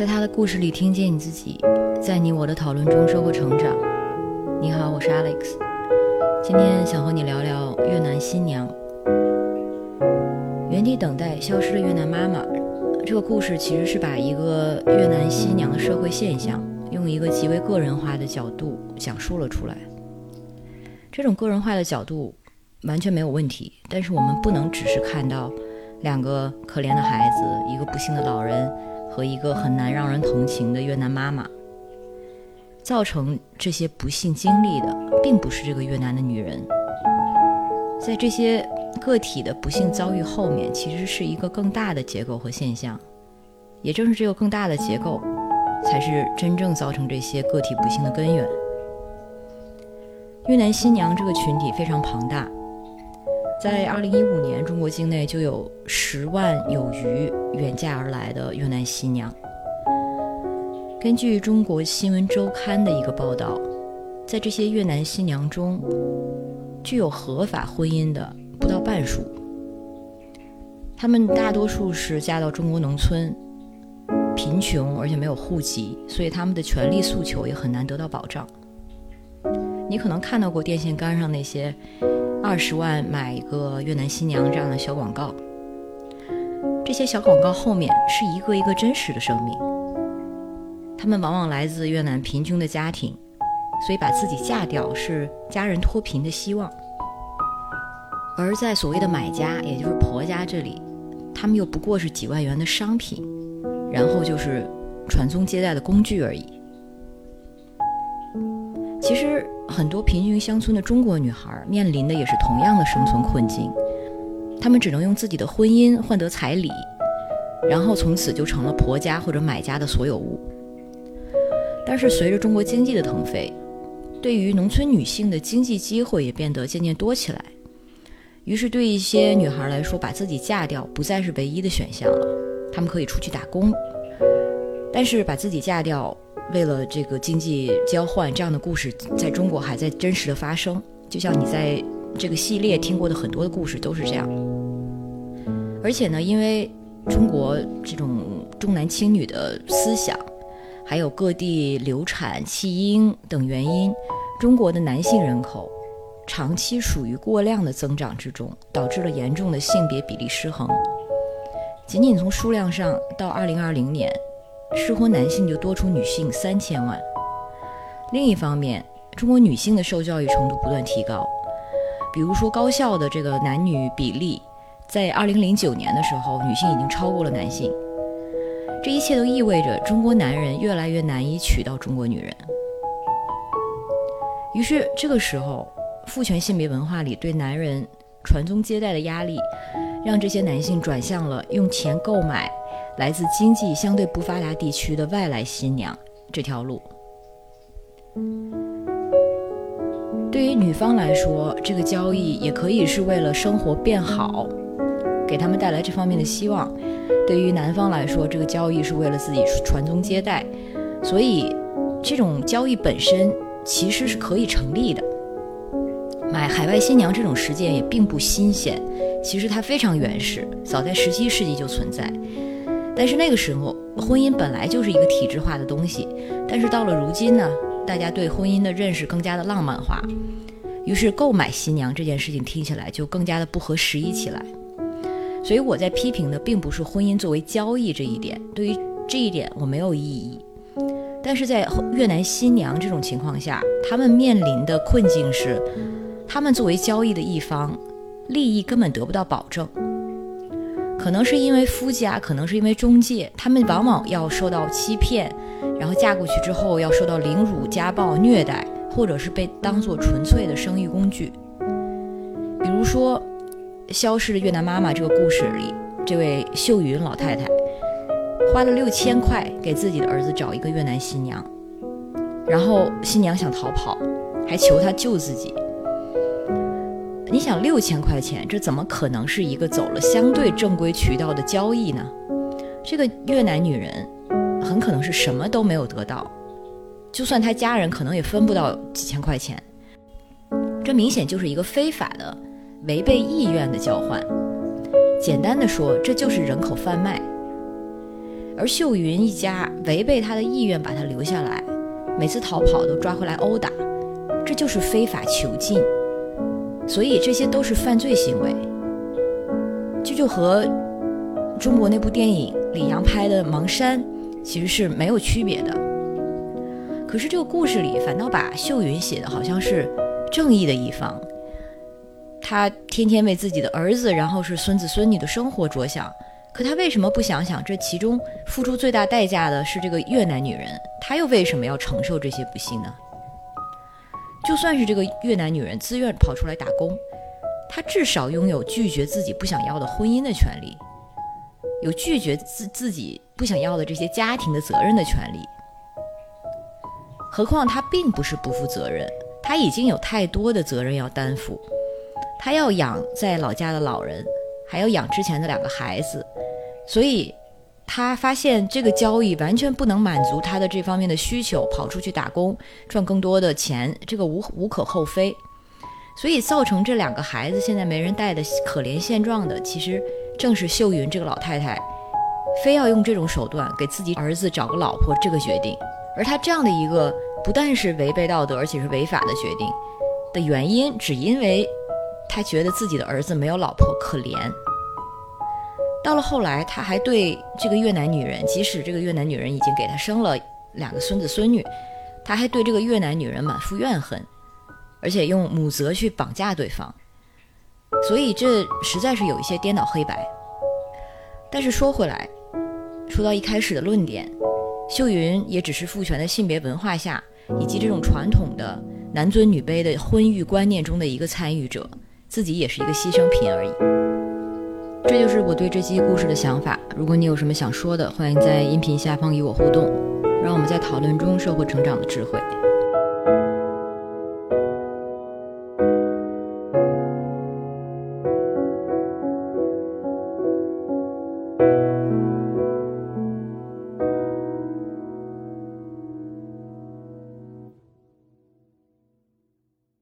在他的故事里听见你自己，在你我的讨论中收获成长。你好，我是 Alex，今天想和你聊聊越南新娘。原地等待消失的越南妈妈，这个故事其实是把一个越南新娘的社会现象，用一个极为个人化的角度讲述了出来。这种个人化的角度完全没有问题，但是我们不能只是看到两个可怜的孩子，一个不幸的老人。和一个很难让人同情的越南妈妈，造成这些不幸经历的，并不是这个越南的女人。在这些个体的不幸遭遇后面，其实是一个更大的结构和现象。也正是这个更大的结构，才是真正造成这些个体不幸的根源。越南新娘这个群体非常庞大。在二零一五年，中国境内就有十万有余远嫁而来的越南新娘。根据中国新闻周刊的一个报道，在这些越南新娘中，具有合法婚姻的不到半数。她们大多数是嫁到中国农村，贫穷而且没有户籍，所以他们的权利诉求也很难得到保障。你可能看到过电线杆上那些。二十万买一个越南新娘这样的小广告，这些小广告后面是一个一个真实的生命。他们往往来自越南贫穷的家庭，所以把自己嫁掉是家人脱贫的希望。而在所谓的买家，也就是婆家这里，他们又不过是几万元的商品，然后就是传宗接代的工具而已。其实。很多贫穷乡村的中国女孩面临的也是同样的生存困境，他们只能用自己的婚姻换得彩礼，然后从此就成了婆家或者买家的所有物。但是随着中国经济的腾飞，对于农村女性的经济机会也变得渐渐多起来，于是对一些女孩来说，把自己嫁掉不再是唯一的选项了，她们可以出去打工，但是把自己嫁掉。为了这个经济交换，这样的故事在中国还在真实的发生。就像你在这个系列听过的很多的故事都是这样。而且呢，因为中国这种重男轻女的思想，还有各地流产、弃婴等原因，中国的男性人口长期属于过量的增长之中，导致了严重的性别比例失衡。仅仅从数量上，到二零二零年。适婚男性就多出女性三千万。另一方面，中国女性的受教育程度不断提高，比如说高校的这个男女比例，在二零零九年的时候，女性已经超过了男性。这一切都意味着中国男人越来越难以娶到中国女人。于是，这个时候，父权性别文化里对男人传宗接代的压力，让这些男性转向了用钱购买。来自经济相对不发达地区的外来新娘这条路，对于女方来说，这个交易也可以是为了生活变好，给他们带来这方面的希望；对于男方来说，这个交易是为了自己传宗接代。所以，这种交易本身其实是可以成立的。买海外新娘这种实践也并不新鲜，其实它非常原始，早在十七世纪就存在。但是那个时候，婚姻本来就是一个体制化的东西。但是到了如今呢，大家对婚姻的认识更加的浪漫化，于是购买新娘这件事情听起来就更加的不合时宜起来。所以我在批评的并不是婚姻作为交易这一点，对于这一点我没有异议。但是在越南新娘这种情况下，他们面临的困境是，他们作为交易的一方，利益根本得不到保证。可能是因为夫家，可能是因为中介，他们往往要受到欺骗，然后嫁过去之后要受到凌辱、家暴、虐待，或者是被当做纯粹的生育工具。比如说，《消失的越南妈妈》这个故事里，这位秀云老太太花了六千块给自己的儿子找一个越南新娘，然后新娘想逃跑，还求他救自己。你想六千块钱，这怎么可能是一个走了相对正规渠道的交易呢？这个越南女人很可能是什么都没有得到，就算她家人可能也分不到几千块钱。这明显就是一个非法的、违背意愿的交换。简单的说，这就是人口贩卖。而秀云一家违背他的意愿把他留下来，每次逃跑都抓回来殴打，这就是非法囚禁。所以这些都是犯罪行为，这就和中国那部电影李阳拍的《盲山》其实是没有区别的。可是这个故事里反倒把秀云写的好像是正义的一方，他天天为自己的儿子，然后是孙子孙女的生活着想。可他为什么不想想，这其中付出最大代价的是这个越南女人？她又为什么要承受这些不幸呢？就算是这个越南女人自愿跑出来打工，她至少拥有拒绝自己不想要的婚姻的权利，有拒绝自自己不想要的这些家庭的责任的权利。何况她并不是不负责任，她已经有太多的责任要担负，他要养在老家的老人，还要养之前的两个孩子，所以。他发现这个交易完全不能满足他的这方面的需求，跑出去打工赚更多的钱，这个无无可厚非。所以造成这两个孩子现在没人带的可怜现状的，其实正是秀云这个老太太非要用这种手段给自己儿子找个老婆这个决定。而他这样的一个不但是违背道德，而且是违法的决定的原因，只因为他觉得自己的儿子没有老婆可怜。到了后来，他还对这个越南女人，即使这个越南女人已经给他生了两个孙子孙女，他还对这个越南女人满腹怨恨，而且用母责去绑架对方，所以这实在是有一些颠倒黑白。但是说回来，说到一开始的论点，秀云也只是父权的性别文化下，以及这种传统的男尊女卑的婚育观念中的一个参与者，自己也是一个牺牲品而已。这就是我对这期故事的想法。如果你有什么想说的，欢迎在音频下方与我互动，让我们在讨论中收获成长的智慧。